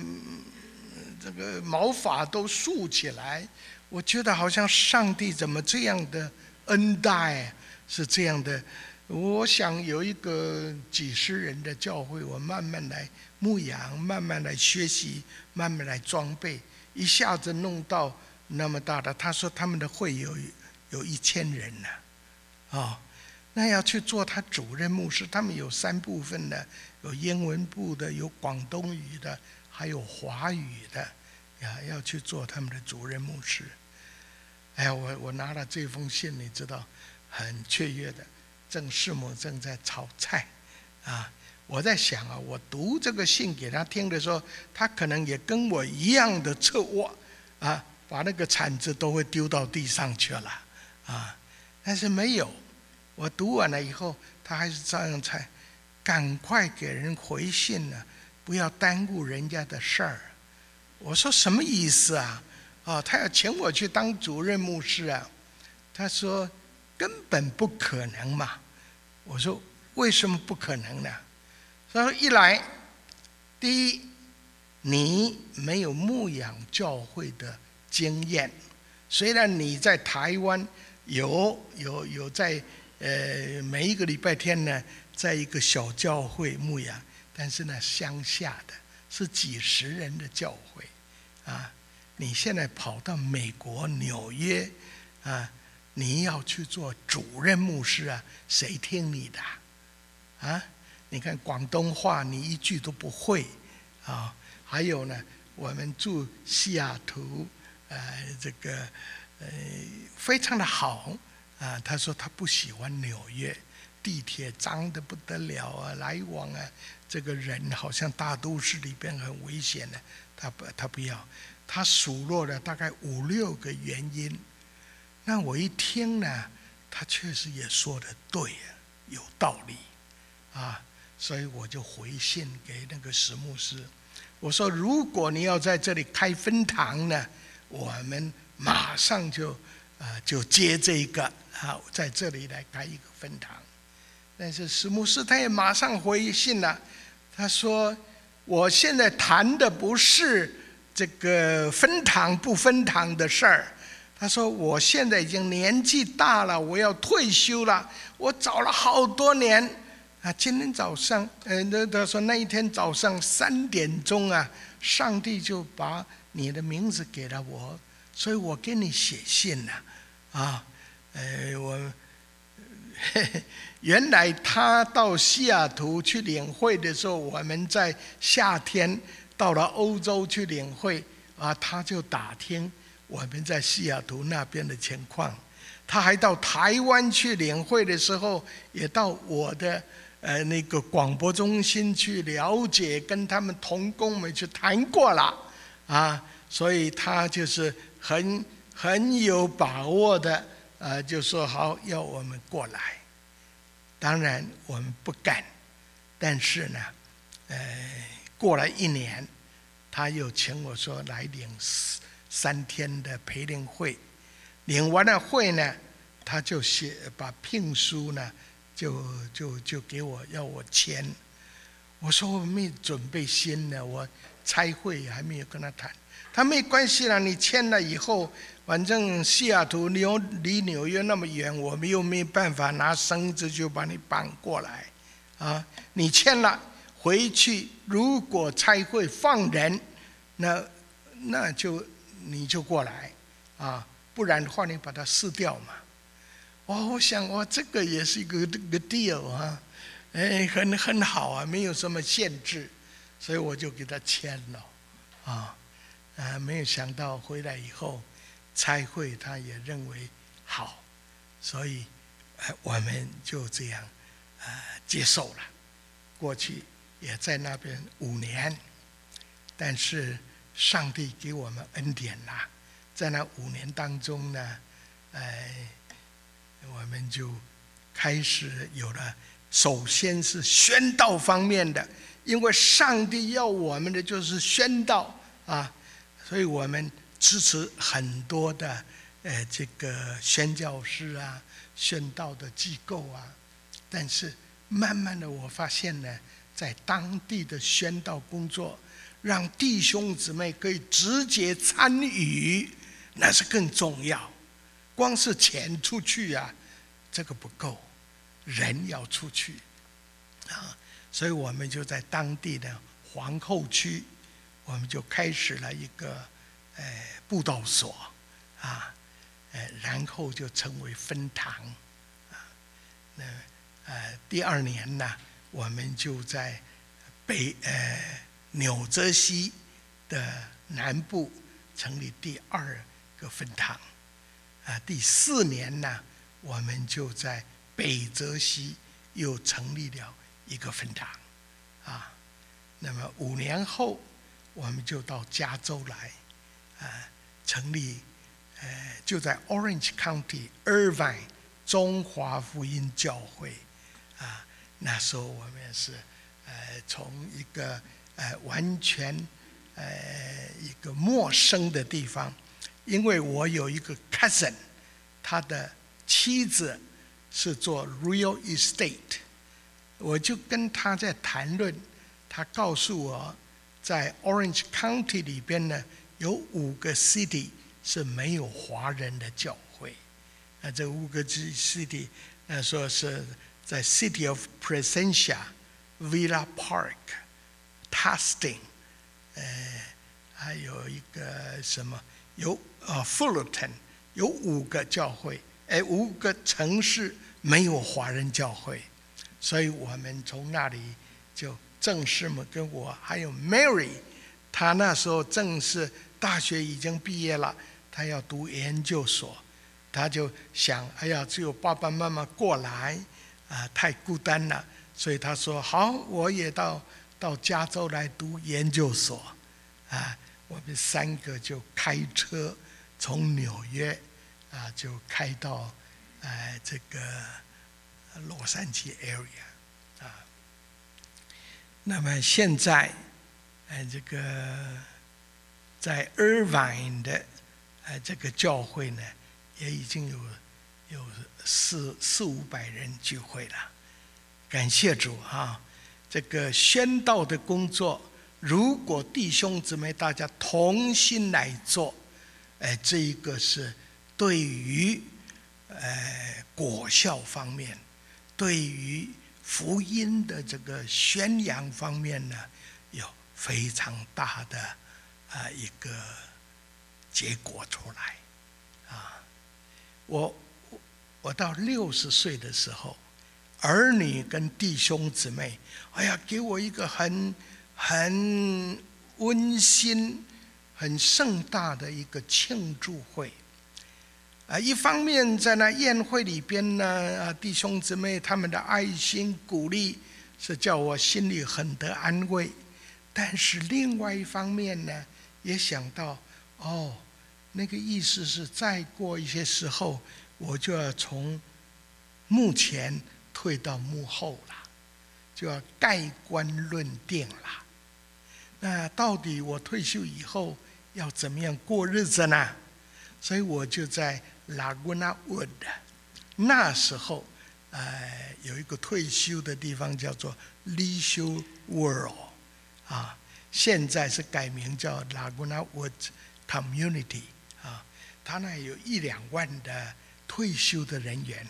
这个毛发都竖起来，我觉得好像上帝怎么这样的恩待，是这样的。我想有一个几十人的教会，我慢慢来牧养，慢慢来学习，慢慢来装备，一下子弄到那么大的。他说他们的会有有一千人呢，啊，那要去做他主任牧师，他们有三部分的，有英文部的，有广东语的，还有华语的，呀，要去做他们的主任牧师。哎呀，我我拿了这封信，你知道，很雀跃的。正师母正在炒菜，啊，我在想啊，我读这个信给他听的时候，他可能也跟我一样的侧卧，啊，把那个铲子都会丢到地上去了，啊，但是没有，我读完了以后，他还是照样菜，赶快给人回信呢，不要耽误人家的事儿。我说什么意思啊？哦，他要请我去当主任牧师啊？他说。根本不可能嘛！我说为什么不可能呢？他说一来，第一，你没有牧养教会的经验，虽然你在台湾有有有在呃每一个礼拜天呢，在一个小教会牧养，但是呢乡下的是几十人的教会啊，你现在跑到美国纽约啊。你要去做主任牧师啊？谁听你的？啊？你看广东话，你一句都不会啊！还有呢，我们住西雅图，呃，这个呃，非常的好啊。他说他不喜欢纽约，地铁脏的不得了啊，来往啊，这个人好像大都市里边很危险的，他不，他不要。他数落了大概五六个原因。那我一听呢，他确实也说的对，啊有道理，啊，所以我就回信给那个石牧师，我说如果你要在这里开分堂呢，我们马上就啊就接这一个啊，在这里来开一个分堂。但是石牧师他也马上回信了，他说我现在谈的不是这个分堂不分堂的事儿。他说：“我现在已经年纪大了，我要退休了。我找了好多年，啊，今天早上，呃，那他说那一天早上三点钟啊，上帝就把你的名字给了我，所以我给你写信了，啊，呃，我嘿嘿 原来他到西雅图去领会的时候，我们在夏天到了欧洲去领会，啊，他就打听。”我们在西雅图那边的情况，他还到台湾去领会的时候，也到我的呃那个广播中心去了解，跟他们同工们去谈过了，啊，所以他就是很很有把握的，呃，就说好要我们过来。当然我们不敢，但是呢，呃，过了一年，他又请我说来领事。三天的培灵会，领完了会呢，他就写把聘书呢，就就就给我要我签。我说我没准备新的，我拆会还没有跟他谈。他没关系啦，你签了以后，反正西雅图纽离纽约那么远，我们又没办法拿绳子就把你绑过来啊。你签了回去，如果开会放人，那那就。你就过来，啊，不然的话你把它撕掉嘛。哦，我想哇，这个也是一个这个 deal 啊，哎，很很好啊，没有什么限制，所以我就给他签了，啊，啊，没有想到回来以后，差会他也认为好，所以，我们就这样，啊，接受了。过去也在那边五年，但是。上帝给我们恩典啦，在那五年当中呢，哎，我们就开始有了。首先是宣道方面的，因为上帝要我们的就是宣道啊，所以我们支持很多的呃这个宣教师啊、宣道的机构啊。但是慢慢的，我发现呢，在当地的宣道工作。让弟兄姊妹可以直接参与，那是更重要。光是钱出去呀，这个不够，人要出去啊。所以我们就在当地的皇后区，我们就开始了一个呃布道所啊，呃，然后就成为分堂啊。那呃第二年呢，我们就在北呃纽泽西的南部成立第二个分堂啊。第四年呢，我们就在北泽西又成立了。一个分堂，啊，那么五年后，我们就到加州来，啊，成立，呃，就在 Orange County Irvine 中华福音教会，啊，那时候我们是，呃，从一个呃完全，呃一个陌生的地方，因为我有一个 cousin，他的妻子是做 real estate。我就跟他在谈论，他告诉我，在 Orange County 里边呢，有五个 city 是没有华人的教会。那这五个 city，那说是在 City of Presentia、Villa Park、tusting 呃，还有一个什么，有呃 Fullerton，有五个教会，哎，五个城市没有华人教会。所以我们从那里就正式嘛，跟我还有 Mary，她那时候正是大学已经毕业了，她要读研究所，她就想，哎呀，只有爸爸妈妈过来，啊，太孤单了，所以她说好，我也到到加州来读研究所，啊，我们三个就开车从纽约，啊，就开到，哎，这个。洛杉矶 area 啊，那么现在，呃，这个在 Irvine 的呃这个教会呢，也已经有有四四五百人聚会了。感谢主啊！这个宣道的工作，如果弟兄姊妹大家同心来做，哎，这一个是对于呃果效方面。对于福音的这个宣扬方面呢，有非常大的啊一个结果出来啊。我我到六十岁的时候，儿女跟弟兄姊妹，哎呀，给我一个很很温馨、很盛大的一个庆祝会。啊，一方面在那宴会里边呢，啊，弟兄姊妹他们的爱心鼓励是叫我心里很得安慰，但是另外一方面呢，也想到，哦，那个意思是再过一些时候，我就要从幕前退到幕后了，就要盖棺论定了。那到底我退休以后要怎么样过日子呢？所以我就在。Laguna Wood，那时候，呃，有一个退休的地方叫做 Leisure World，啊，现在是改名叫 Laguna Wood Community，啊，他那有一两万的退休的人员，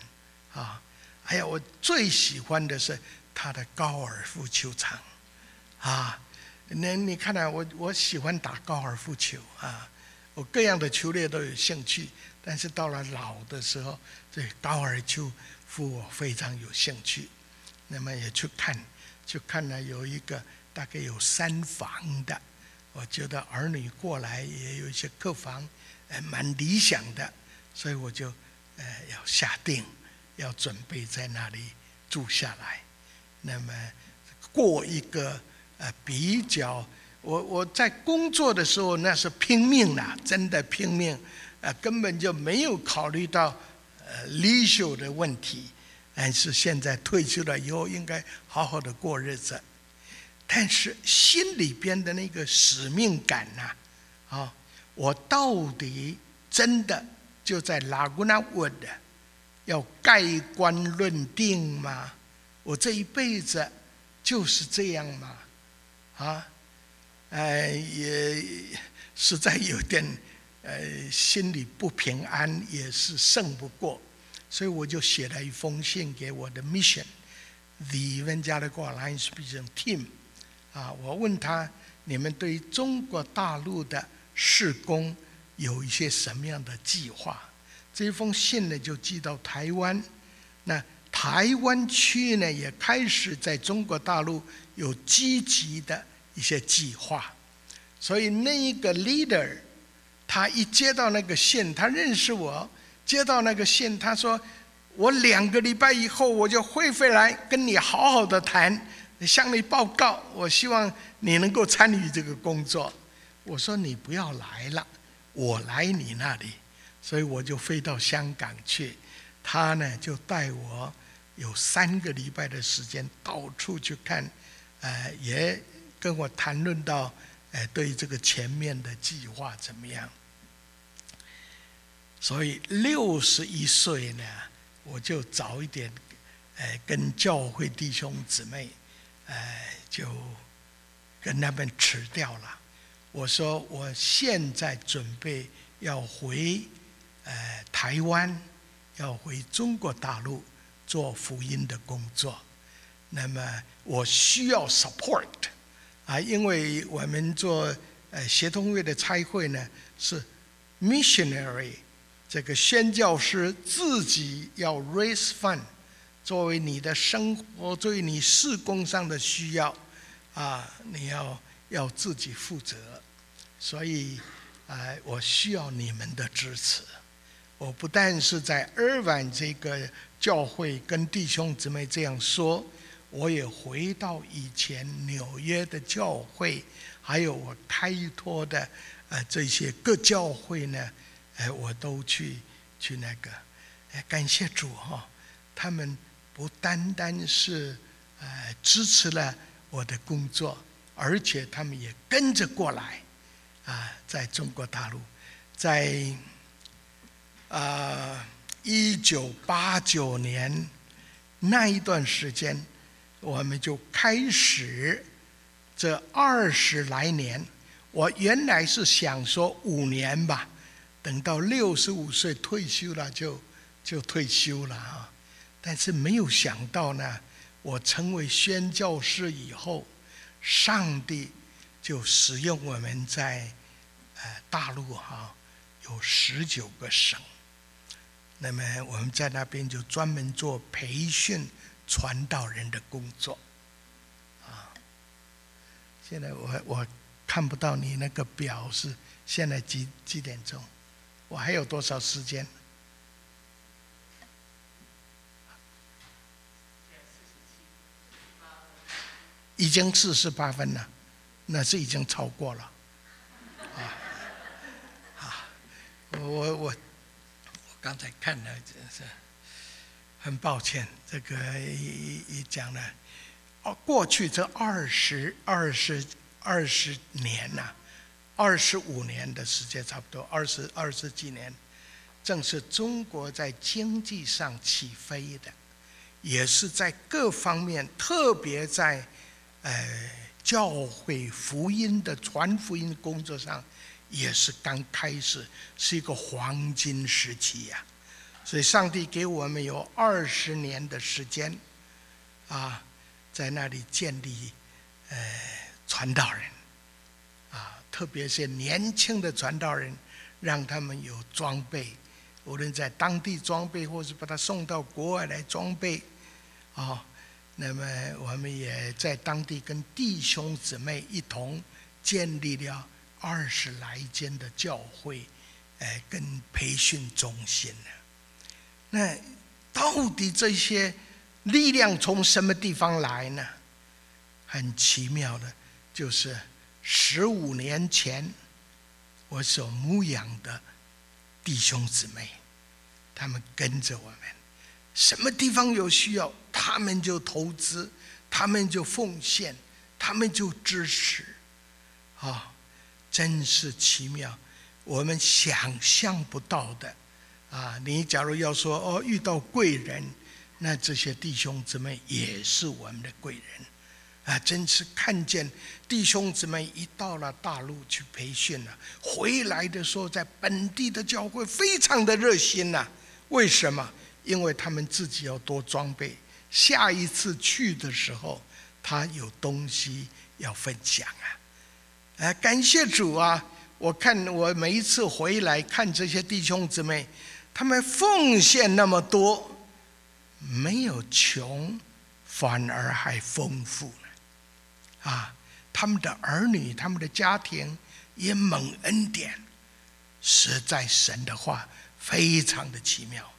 啊，还有我最喜欢的是他的高尔夫球场，啊，那你看呢？我我喜欢打高尔夫球啊，我各样的球类都有兴趣。但是到了老的时候，对高尔夫我非常有兴趣，那么也去看，去看了有一个大概有三房的，我觉得儿女过来也有一些客房，呃，蛮理想的，所以我就呃要下定，要准备在那里住下来，那么过一个呃比较，我我在工作的时候那是拼命了，真的拼命。啊，根本就没有考虑到呃离休的问题，但是现在退休了以后应该好好的过日子，但是心里边的那个使命感呐，啊，我到底真的就在 Laguna Wood 要盖棺论定吗？我这一辈子就是这样吗？啊，呃，也实在有点 呃心里不平安，也是胜不过，所以我就写了一封信给我的 mission，the Evangelical Alliance Mission Team，啊，我问他你们对中国大陆的事工有一些什么样的计划？这封信呢就寄到台湾，那。台湾区呢也开始在中国大陆有积极的一些计划，所以那一个 leader，他一接到那个信，他认识我，接到那个信，他说：“我两个礼拜以后我就会回来跟你好好的谈，向你报告。我希望你能够参与这个工作。”我说：“你不要来了，我来你那里。”所以我就飞到香港去，他呢就带我。有三个礼拜的时间到处去看，呃，也跟我谈论到，呃，对这个前面的计划怎么样。所以六十一岁呢，我就早一点，呃，跟教会弟兄姊妹，呃，就跟他们辞掉了。我说我现在准备要回，呃，台湾，要回中国大陆。做福音的工作，那么我需要 support 啊，因为我们做呃协同会的差会呢是 missionary，这个宣教师自己要 raise fund，作为你的生活，作为你事工上的需要啊，你要要自己负责，所以啊，我需要你们的支持。我不但是在二万这个。教会跟弟兄姊妹这样说，我也回到以前纽约的教会，还有我开拓的呃这些各教会呢，哎，我都去去那个，哎，感谢主哈，他们不单单是呃支持了我的工作，而且他们也跟着过来，啊，在中国大陆，在啊。一九八九年那一段时间，我们就开始这二十来年。我原来是想说五年吧，等到六十五岁退休了就就退休了啊。但是没有想到呢，我成为宣教师以后，上帝就使用我们在呃大陆哈有十九个省。那么我们在那边就专门做培训传道人的工作，啊，现在我我看不到你那个表是现在几几点钟，我还有多少时间？已经四十八分了，那是已经超过了，啊，啊，我我我。刚才看了，真是很抱歉。这个一一讲了，哦，过去这二十二十二十年呐，二十五年的时间差不多，二十二十几年，正是中国在经济上起飞的，也是在各方面，特别在呃教会福音的传福音工作上。也是刚开始，是一个黄金时期呀，所以上帝给我们有二十年的时间，啊，在那里建立，呃，传道人，啊，特别是年轻的传道人，让他们有装备，无论在当地装备，或是把他送到国外来装备，啊，那么我们也在当地跟弟兄姊妹一同建立了。二十来间的教会，哎，跟培训中心呢？那到底这些力量从什么地方来呢？很奇妙的，就是十五年前我所牧养的弟兄姊妹，他们跟着我们，什么地方有需要，他们就投资，他们就奉献，他们就支持，啊。真是奇妙，我们想象不到的啊！你假如要说哦，遇到贵人，那这些弟兄姊妹也是我们的贵人啊，真是看见弟兄姊妹一到了大陆去培训了，回来的时候在本地的教会非常的热心呐。为什么？因为他们自己要多装备，下一次去的时候，他有东西要分享啊！啊，感谢主啊！我看我每一次回来看这些弟兄姊妹，他们奉献那么多，没有穷，反而还丰富了啊！他们的儿女、他们的家庭也蒙恩典，实在神的话非常的奇妙。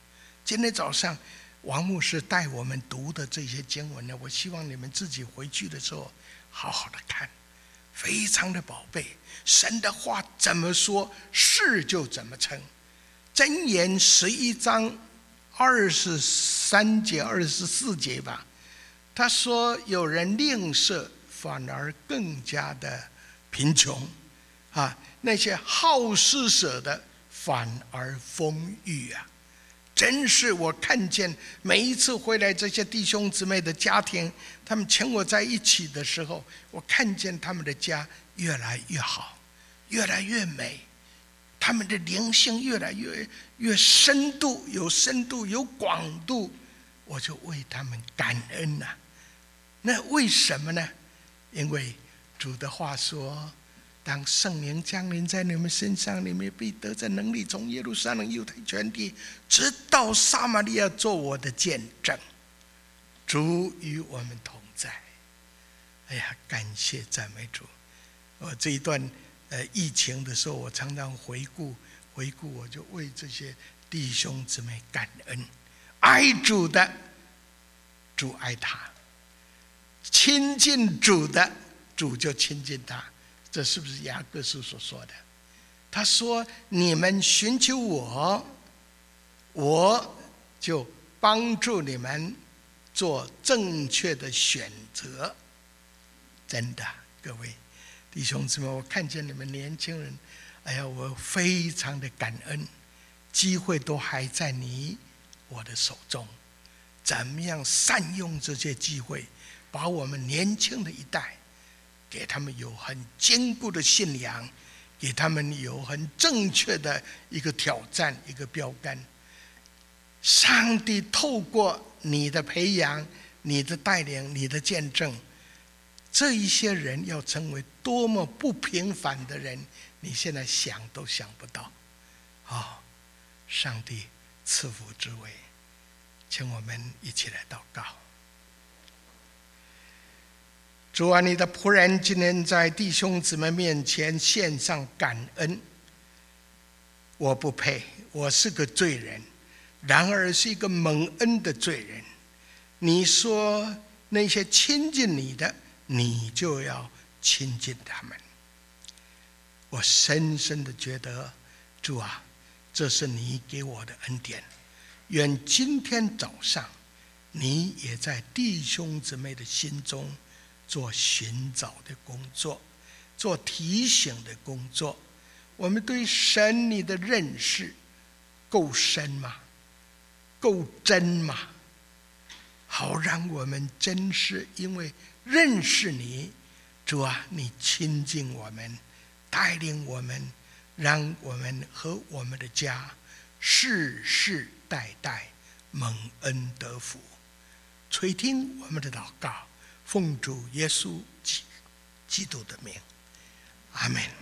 今天早上，王牧师带我们读的这些经文呢，我希望你们自己回去的时候好好的看，非常的宝贝。神的话怎么说，是就怎么成。箴言十一章二十三节、二十四节吧，他说：“有人吝啬，反而更加的贫穷啊；那些好施舍的，反而丰裕啊。”真是我看见每一次回来这些弟兄姊妹的家庭，他们请我在一起的时候，我看见他们的家越来越好，越来越美，他们的灵性越来越越深度，有深度有广度，我就为他们感恩呐。那为什么呢？因为主的话说。当圣灵降临在你们身上，你们必得着能力，从耶路撒冷、犹太全地，直到撒玛利亚，做我的见证。主与我们同在。哎呀，感谢赞美主！我这一段呃疫情的时候，我常常回顾回顾，我就为这些弟兄姊妹感恩。爱主的，主爱他；亲近主的，主就亲近他。这是不是雅各书所说的？他说：“你们寻求我，我就帮助你们做正确的选择。”真的，各位弟兄姊妹，我看见你们年轻人，哎呀，我非常的感恩。机会都还在你我的手中，怎么样善用这些机会，把我们年轻的一代。给他们有很坚固的信仰，给他们有很正确的一个挑战，一个标杆。上帝透过你的培养、你的带领、你的见证，这一些人要成为多么不平凡的人，你现在想都想不到。啊，上帝赐福之位，请我们一起来祷告。主啊，你的仆人今天在弟兄姊妹面前献上感恩。我不配，我是个罪人，然而是一个蒙恩的罪人。你说那些亲近你的，你就要亲近他们。我深深的觉得，主啊，这是你给我的恩典。愿今天早上，你也在弟兄姊妹的心中。做寻找的工作，做提醒的工作。我们对神你的认识够深吗？够真吗？好让我们真是因为认识你，主啊，你亲近我们，带领我们，让我们和我们的家世世代代蒙恩得福。垂听我们的祷告。奉主耶稣基基督的名，阿门。